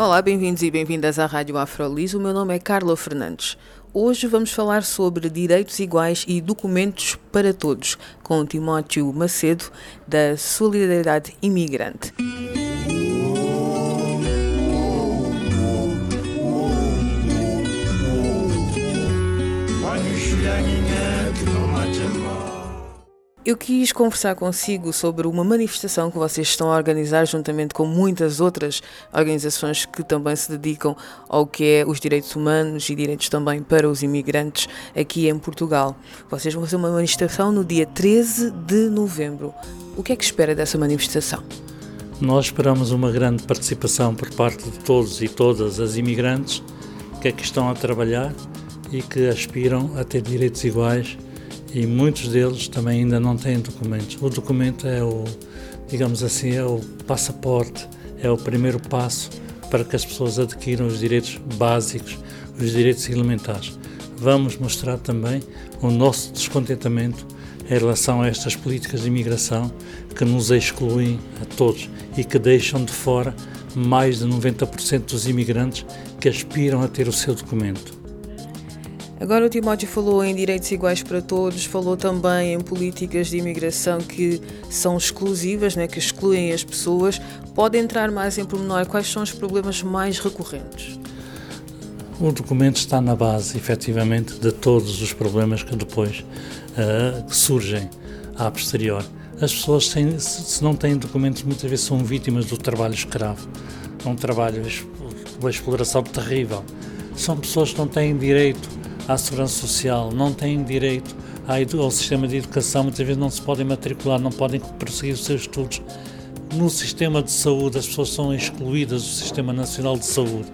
Olá, bem-vindos e bem-vindas à Rádio Afrolis. O meu nome é Carla Fernandes. Hoje vamos falar sobre direitos iguais e documentos para todos, com Timóteo Macedo, da Solidariedade Imigrante. Eu quis conversar consigo sobre uma manifestação que vocês estão a organizar juntamente com muitas outras organizações que também se dedicam ao que é os direitos humanos e direitos também para os imigrantes aqui em Portugal. Vocês vão fazer uma manifestação no dia 13 de novembro. O que é que espera dessa manifestação? Nós esperamos uma grande participação por parte de todos e todas as imigrantes que aqui estão a trabalhar e que aspiram a ter direitos iguais e muitos deles também ainda não têm documentos. O documento é o, digamos assim, é o passaporte, é o primeiro passo para que as pessoas adquiram os direitos básicos, os direitos elementares. Vamos mostrar também o nosso descontentamento em relação a estas políticas de imigração que nos excluem a todos e que deixam de fora mais de 90% dos imigrantes que aspiram a ter o seu documento. Agora o Timóteo falou em direitos iguais para todos, falou também em políticas de imigração que são exclusivas, né, que excluem as pessoas. Pode entrar mais em pormenor quais são os problemas mais recorrentes? O documento está na base, efetivamente, de todos os problemas que depois uh, surgem a posterior. As pessoas, têm, se não têm documentos, muitas vezes são vítimas do trabalho escravo, um trabalho, uma exploração terrível. São pessoas que não têm direito à segurança social, não têm direito ao sistema de educação, muitas vezes não se podem matricular, não podem prosseguir os seus estudos. No sistema de saúde, as pessoas são excluídas do Sistema Nacional de Saúde.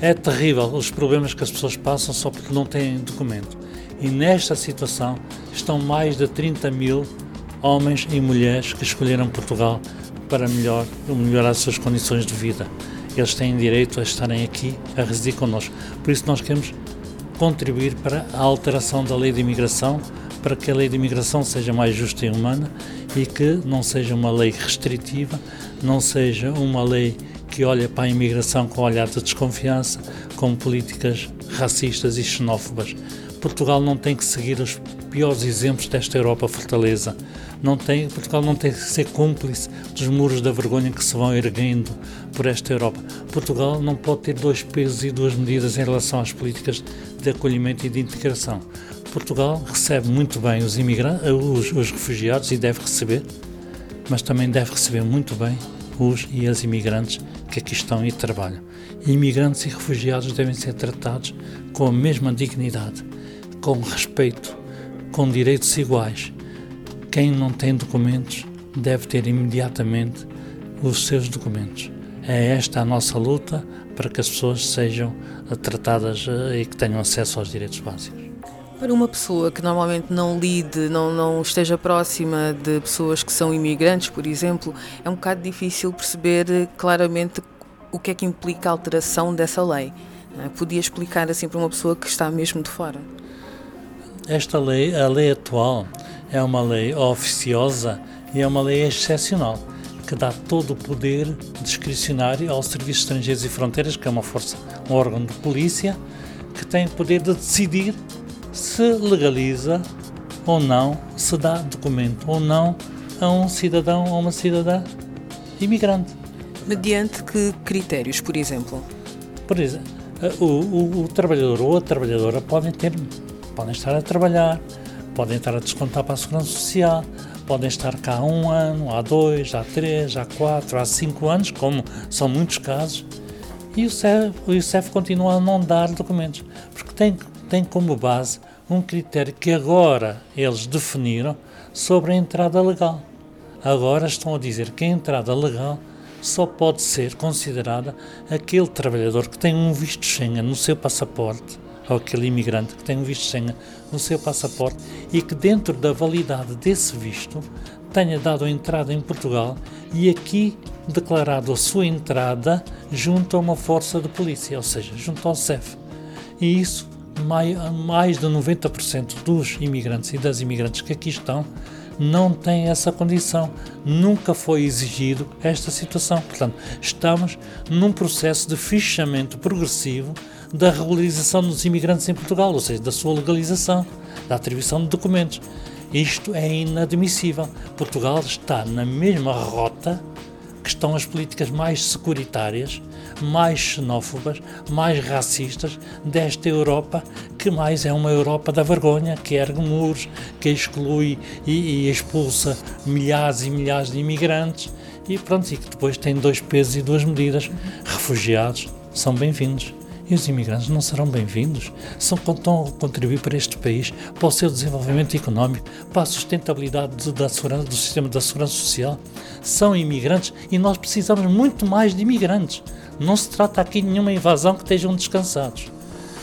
É terrível os problemas que as pessoas passam só porque não têm documento. E nesta situação estão mais de 30 mil homens e mulheres que escolheram Portugal para melhor, melhorar as suas condições de vida. Eles têm direito a estarem aqui, a residir connosco. Por isso nós queremos contribuir para a alteração da lei de imigração, para que a lei de imigração seja mais justa e humana e que não seja uma lei restritiva, não seja uma lei que olha para a imigração com olhar de desconfiança, com políticas racistas e xenófobas. Portugal não tem que seguir os piores exemplos desta Europa fortaleza. Não tem, Portugal não tem que ser cúmplice dos muros da vergonha que se vão erguendo por esta Europa. Portugal não pode ter dois pesos e duas medidas em relação às políticas de acolhimento e de integração. Portugal recebe muito bem os, imigrantes, os, os refugiados e deve receber, mas também deve receber muito bem os e as imigrantes que aqui estão e trabalham. Imigrantes e refugiados devem ser tratados com a mesma dignidade, com respeito, com direitos iguais. Quem não tem documentos deve ter imediatamente os seus documentos. É esta a nossa luta para que as pessoas sejam tratadas eh, e que tenham acesso aos direitos básicos. Para uma pessoa que normalmente não lide, não, não esteja próxima de pessoas que são imigrantes, por exemplo, é um bocado difícil perceber eh, claramente o que é que implica a alteração dessa lei. É? Podia explicar assim para uma pessoa que está mesmo de fora? Esta lei, a lei atual, é uma lei oficiosa e é uma lei excepcional que dá todo o poder discricionário ao Serviço de Estrangeiros e Fronteiras, que é uma força, um órgão de polícia, que tem o poder de decidir se legaliza ou não, se dá documento ou não a um cidadão ou uma cidadã imigrante. Mediante que critérios, por exemplo? Por exemplo, o, o, o trabalhador ou a trabalhadora podem ter, podem estar a trabalhar, podem estar a descontar para a segurança social, podem estar cá há um ano, há dois, há três, há quatro, há cinco anos, como são muitos casos, e o CEF, o CEF continua a não dar documentos, porque tem, tem como base um critério que agora eles definiram sobre a entrada legal. Agora estão a dizer que a entrada legal só pode ser considerada aquele trabalhador que tem um visto Schengen no seu passaporte, ou aquele imigrante que tem um visto Schengen no seu passaporte e que dentro da validade desse visto tenha dado a entrada em Portugal e aqui declarado a sua entrada junto a uma força de polícia, ou seja, junto ao CEF. E isso, mais, mais de 90% dos imigrantes e das imigrantes que aqui estão não têm essa condição. Nunca foi exigido esta situação. Portanto, estamos num processo de fichamento progressivo da regularização dos imigrantes em Portugal, ou seja, da sua legalização, da atribuição de documentos. Isto é inadmissível. Portugal está na mesma rota que estão as políticas mais securitárias, mais xenófobas, mais racistas desta Europa, que mais é uma Europa da vergonha, que ergue muros, que exclui e, e expulsa milhares e milhares de imigrantes e pronto, e que depois tem dois pesos e duas medidas. Refugiados são bem-vindos. E os imigrantes não serão bem-vindos? São estão a contribuir para este país, para o seu desenvolvimento económico, para a sustentabilidade da segurança, do sistema da segurança social. São imigrantes e nós precisamos muito mais de imigrantes. Não se trata aqui de nenhuma invasão que estejam descansados.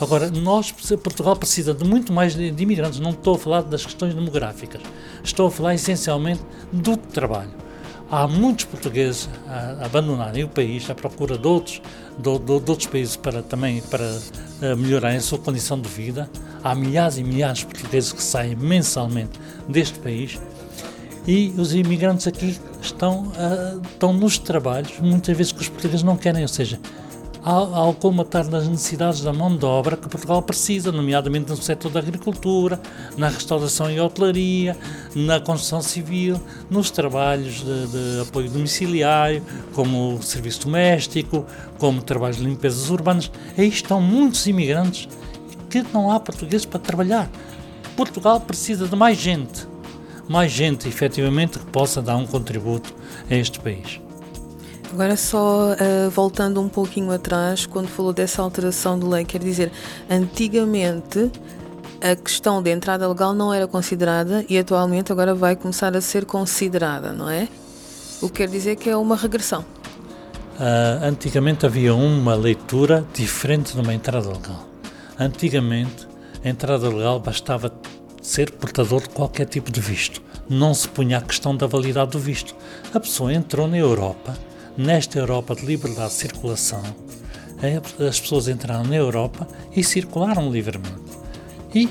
Agora, nós, Portugal precisa de muito mais de, de imigrantes. Não estou a falar das questões demográficas. Estou a falar essencialmente do trabalho há muitos portugueses a, abandonarem o país à procura de outros, de, de, outros países para também para uh, melhorarem a sua condição de vida. Há milhares e milhares de portugueses que saem mensalmente deste país e os imigrantes aqui estão, uh, estão nos trabalhos, muitas vezes que os portugueses não querem, ou seja, ao, colmatar das necessidades da mão de obra que Portugal precisa, nomeadamente no setor da agricultura, na restauração e hotelaria, na construção civil, nos trabalhos de, de apoio domiciliário, como serviço doméstico, como trabalhos de limpezas urbanas. Aí estão muitos imigrantes que não há portugueses para trabalhar. Portugal precisa de mais gente, mais gente efetivamente que possa dar um contributo a este país. Agora só uh, voltando um pouquinho atrás, quando falou dessa alteração de lei, quer dizer, antigamente a questão de entrada legal não era considerada e atualmente agora vai começar a ser considerada, não é? O que quer dizer que é uma regressão. Uh, antigamente havia uma leitura diferente de uma entrada legal. Antigamente, a entrada legal bastava ser portador de qualquer tipo de visto. Não se punha a questão da validade do visto. A pessoa entrou na Europa nesta Europa de liberdade de circulação, as pessoas entraram na Europa e circularam livremente. E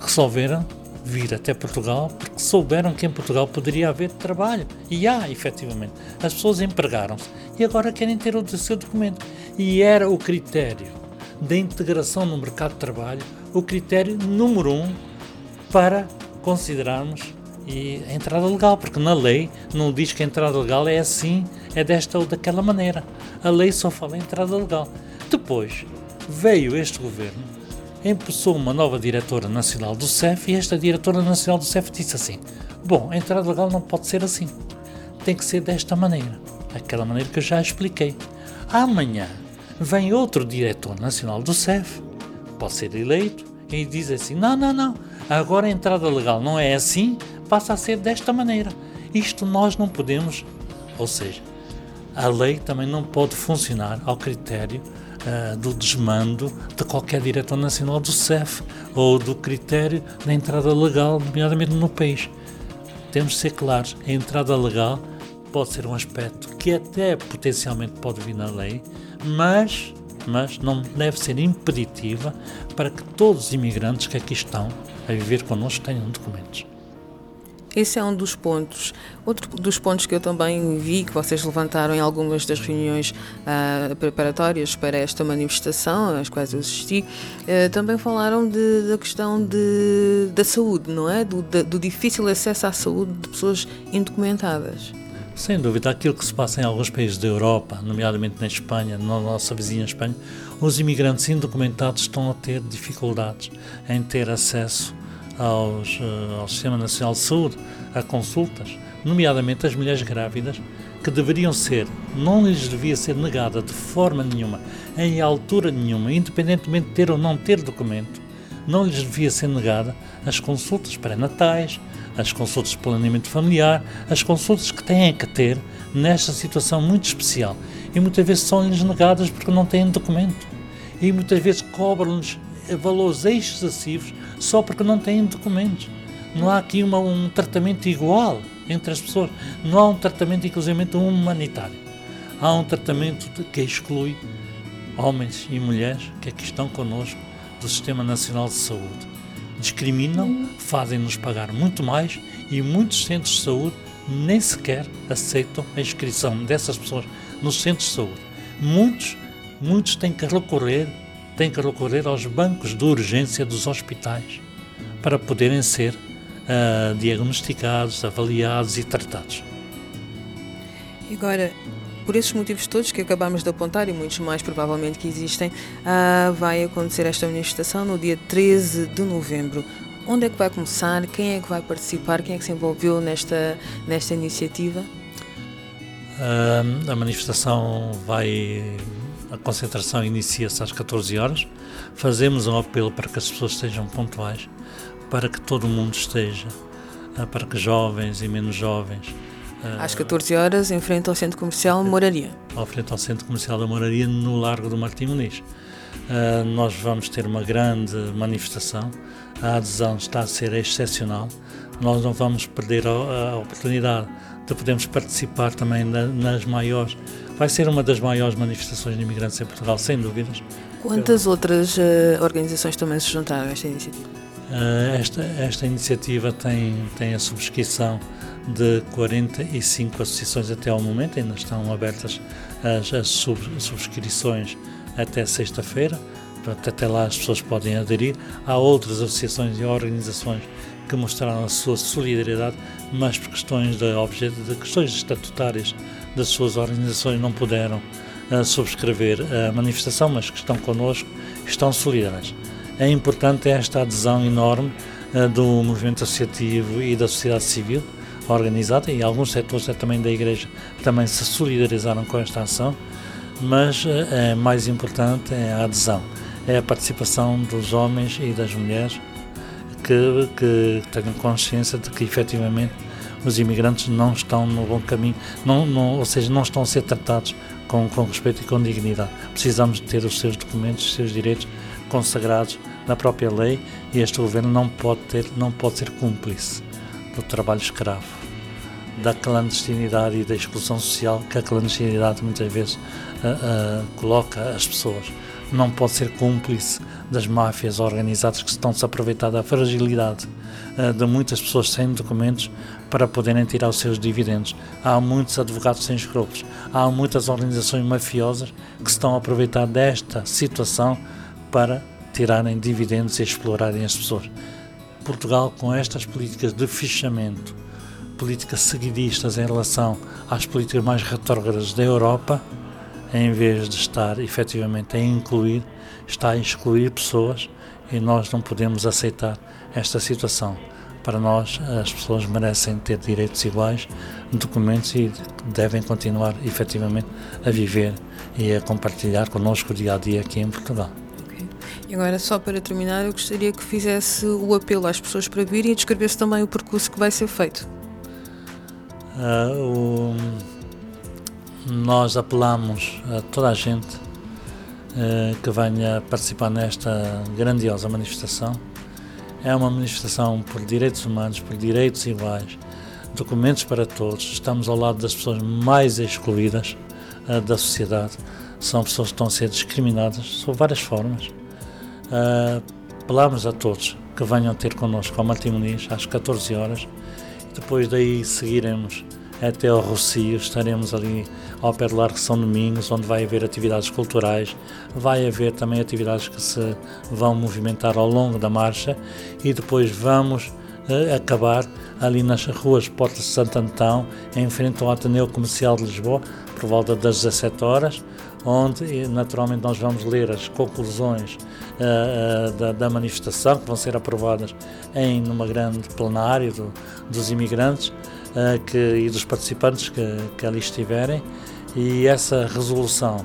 resolveram vir até Portugal porque souberam que em Portugal poderia haver trabalho. E há, efetivamente. As pessoas empregaram-se e agora querem ter o seu documento. E era o critério da integração no mercado de trabalho o critério número um para considerarmos e a entrada legal, porque na lei não diz que a entrada legal é assim, é desta ou daquela maneira. A lei só fala em entrada legal. Depois veio este governo, empossou uma nova diretora nacional do CEF e esta diretora nacional do CEF disse assim: Bom, a entrada legal não pode ser assim, tem que ser desta maneira, aquela maneira que eu já expliquei. Amanhã vem outro diretor nacional do CEF, pode ser eleito, e diz assim: Não, não, não, agora a entrada legal não é assim, passa a ser desta maneira. Isto nós não podemos, ou seja, a lei também não pode funcionar ao critério uh, do desmando de qualquer diretor nacional do CEF ou do critério da entrada legal, nomeadamente no país. Temos de ser claros: a entrada legal pode ser um aspecto que até potencialmente pode vir na lei, mas, mas não deve ser impeditiva para que todos os imigrantes que aqui estão a viver connosco tenham documentos. Esse é um dos pontos. Outro dos pontos que eu também vi que vocês levantaram em algumas das reuniões uh, preparatórias para esta manifestação, às quais eu assisti, uh, também falaram de, da questão de, da saúde, não é? Do, de, do difícil acesso à saúde de pessoas indocumentadas. Sem dúvida, aquilo que se passa em alguns países da Europa, nomeadamente na Espanha, na nossa vizinha Espanha, os imigrantes indocumentados estão a ter dificuldades em ter acesso aos, eh, ao Sistema Nacional de Saúde, a consultas, nomeadamente as mulheres grávidas, que deveriam ser, não lhes devia ser negada de forma nenhuma, em altura nenhuma, independentemente de ter ou não ter documento, não lhes devia ser negada as consultas pré-natais, as consultas de planeamento familiar, as consultas que têm que ter nesta situação muito especial. E muitas vezes são-lhes negadas porque não têm documento. E muitas vezes cobram-lhes valores excessivos só porque não têm documentos. Não há aqui uma, um tratamento igual entre as pessoas, não há um tratamento inclusive humanitário. Há um tratamento que exclui homens e mulheres que aqui estão connosco do Sistema Nacional de Saúde. Discriminam, fazem-nos pagar muito mais e muitos centros de saúde nem sequer aceitam a inscrição dessas pessoas nos centros de saúde. Muitos, muitos têm que recorrer, têm que recorrer aos bancos de urgência dos hospitais para poderem ser uh, diagnosticados, avaliados e tratados. Agora, por esses motivos todos que acabamos de apontar e muitos mais provavelmente que existem, uh, vai acontecer esta manifestação no dia 13 de novembro. Onde é que vai começar? Quem é que vai participar? Quem é que se envolveu nesta, nesta iniciativa? Uh, a manifestação vai. A concentração inicia-se às 14 horas. Fazemos um apelo para que as pessoas estejam pontuais, para que todo mundo esteja, uh, para que jovens e menos jovens às 14 horas, em frente ao Centro Comercial Moraria. Ao frente ao Centro Comercial da Moraria, no Largo do Martim Muniz. Nós vamos ter uma grande manifestação, a adesão está a ser excepcional. Nós não vamos perder a, oportunidade de podermos participar também na, nas maiores. Vai ser uma das maiores manifestações de imigrantes em Portugal, sem dúvidas. Quantas outras uh, organizações também se juntaram a esta iniciativa? Uh, esta, esta iniciativa tem, tem a subscrição de 45 associações até ao momento, ainda estão abertas as, as sub, subscrições até sexta-feira, até lá as pessoas podem aderir. Há outras associações e organizações que mostraram a sua solidariedade, mas por questões de, de questões estatutárias das suas organizações não puderam uh, subscrever a manifestação, mas que estão connosco, estão solidárias. É importante esta adesão enorme uh, do movimento associativo e da sociedade civil, organizada e alguns setores também da Igreja também se solidarizaram com esta ação, mas eh, é mais importante é a adesão, é a participação dos homens e das mulheres que, que tenham consciência de que efetivamente os imigrantes não estão no bom caminho, não, não, ou seja, não estão a ser tratados com, com respeito e com dignidade. Precisamos de ter os seus documentos, os seus direitos consagrados na própria lei e este governo não pode ter, não pode ser cúmplice do trabalho escravo, da clandestinidade e da exclusão social que a clandestinidade muitas vezes uh, uh, coloca as pessoas. Não pode ser cúmplice das máfias organizadas que estão-se a aproveitar da fragilidade uh, de muitas pessoas sem documentos para poderem tirar os seus dividendos. Há muitos advogados sem escrúpulos, há muitas organizações mafiosas que estão a aproveitar desta situação para tirarem dividendos e explorarem as pessoas. Portugal, com estas políticas de fichamento, políticas seguidistas em relação às políticas mais retrógradas da Europa, em vez de estar efetivamente a incluir, está a excluir pessoas e nós não podemos aceitar esta situação. Para nós, as pessoas merecem ter direitos iguais, documentos e devem continuar efetivamente a viver e a compartilhar connosco o dia a dia aqui em Portugal. E agora, só para terminar, eu gostaria que fizesse o apelo às pessoas para virem e descrevesse também o percurso que vai ser feito. Uh, o, nós apelamos a toda a gente uh, que venha participar nesta grandiosa manifestação. É uma manifestação por direitos humanos, por direitos iguais, documentos para todos. Estamos ao lado das pessoas mais excluídas uh, da sociedade. São pessoas que estão a ser discriminadas sob várias formas Uh, apelamos a todos que venham ter connosco ao Martim Muniz às 14 horas. Depois daí seguiremos até ao Rocio, estaremos ali ao pé do Largo São Domingos, onde vai haver atividades culturais, vai haver também atividades que se vão movimentar ao longo da marcha. E depois vamos uh, acabar ali nas ruas Portas de Santo Antão, em frente ao Ateneu Comercial de Lisboa, por volta das 17 horas, onde naturalmente nós vamos ler as conclusões uh, uh, da, da, manifestação que vão ser aprovadas em numa grande plenário do, dos imigrantes que, e dos participantes que, que ali estiverem e essa resolução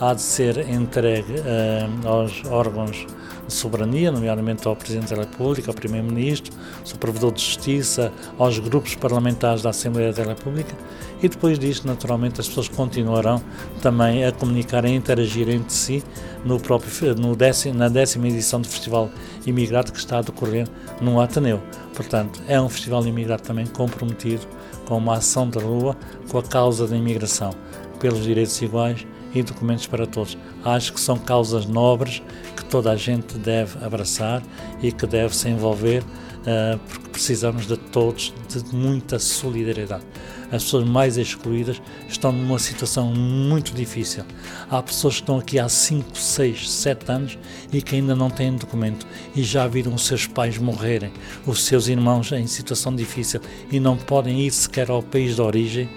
há de ser entregue uh, aos órgãos de soberania, nomeadamente ao Presidente da República, ao Primeiro-Ministro, ao Provedor de Justiça, aos grupos parlamentares da Assembleia da República e depois disto, naturalmente, as pessoas continuarão também a comunicar, a interagir entre si no próprio, no décimo, na décima edição do Festival Imigrado que está a decorrer no Ateneu. Portanto, é um festival imigrado também comprometido com uma ação de rua com a causa da imigração, pelos direitos iguais e documentos para todos. Acho que são causas nobres que toda a gente deve abraçar e que deve se envolver, uh, porque precisamos de todos de muita solidariedade. As pessoas mais excluídas estão numa situação muito difícil. Há pessoas que estão aqui há 5, 6, 7 anos e que ainda não têm documento e já viram os seus pais morrerem, os seus irmãos em situação difícil e não podem ir sequer ao país de origem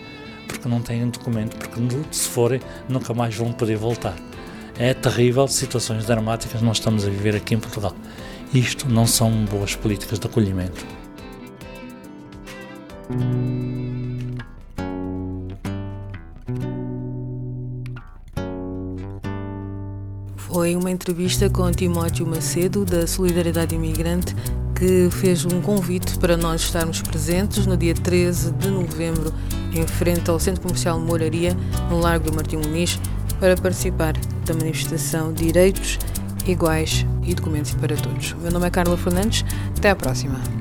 porque não têm documento, porque se forem nunca mais vão poder voltar. É terrível, situações dramáticas nós estamos a viver aqui em Portugal. Isto não são boas políticas de acolhimento. Foi uma entrevista com Timóteo Macedo, da Solidariedade Imigrante, que fez um convite para nós estarmos presentes no dia 13 de novembro, em frente ao Centro Comercial Moraria, no Largo do Martim Muniz, para participar da manifestação Direitos Iguais e Documentos para Todos. O meu nome é Carla Fernandes, até à próxima.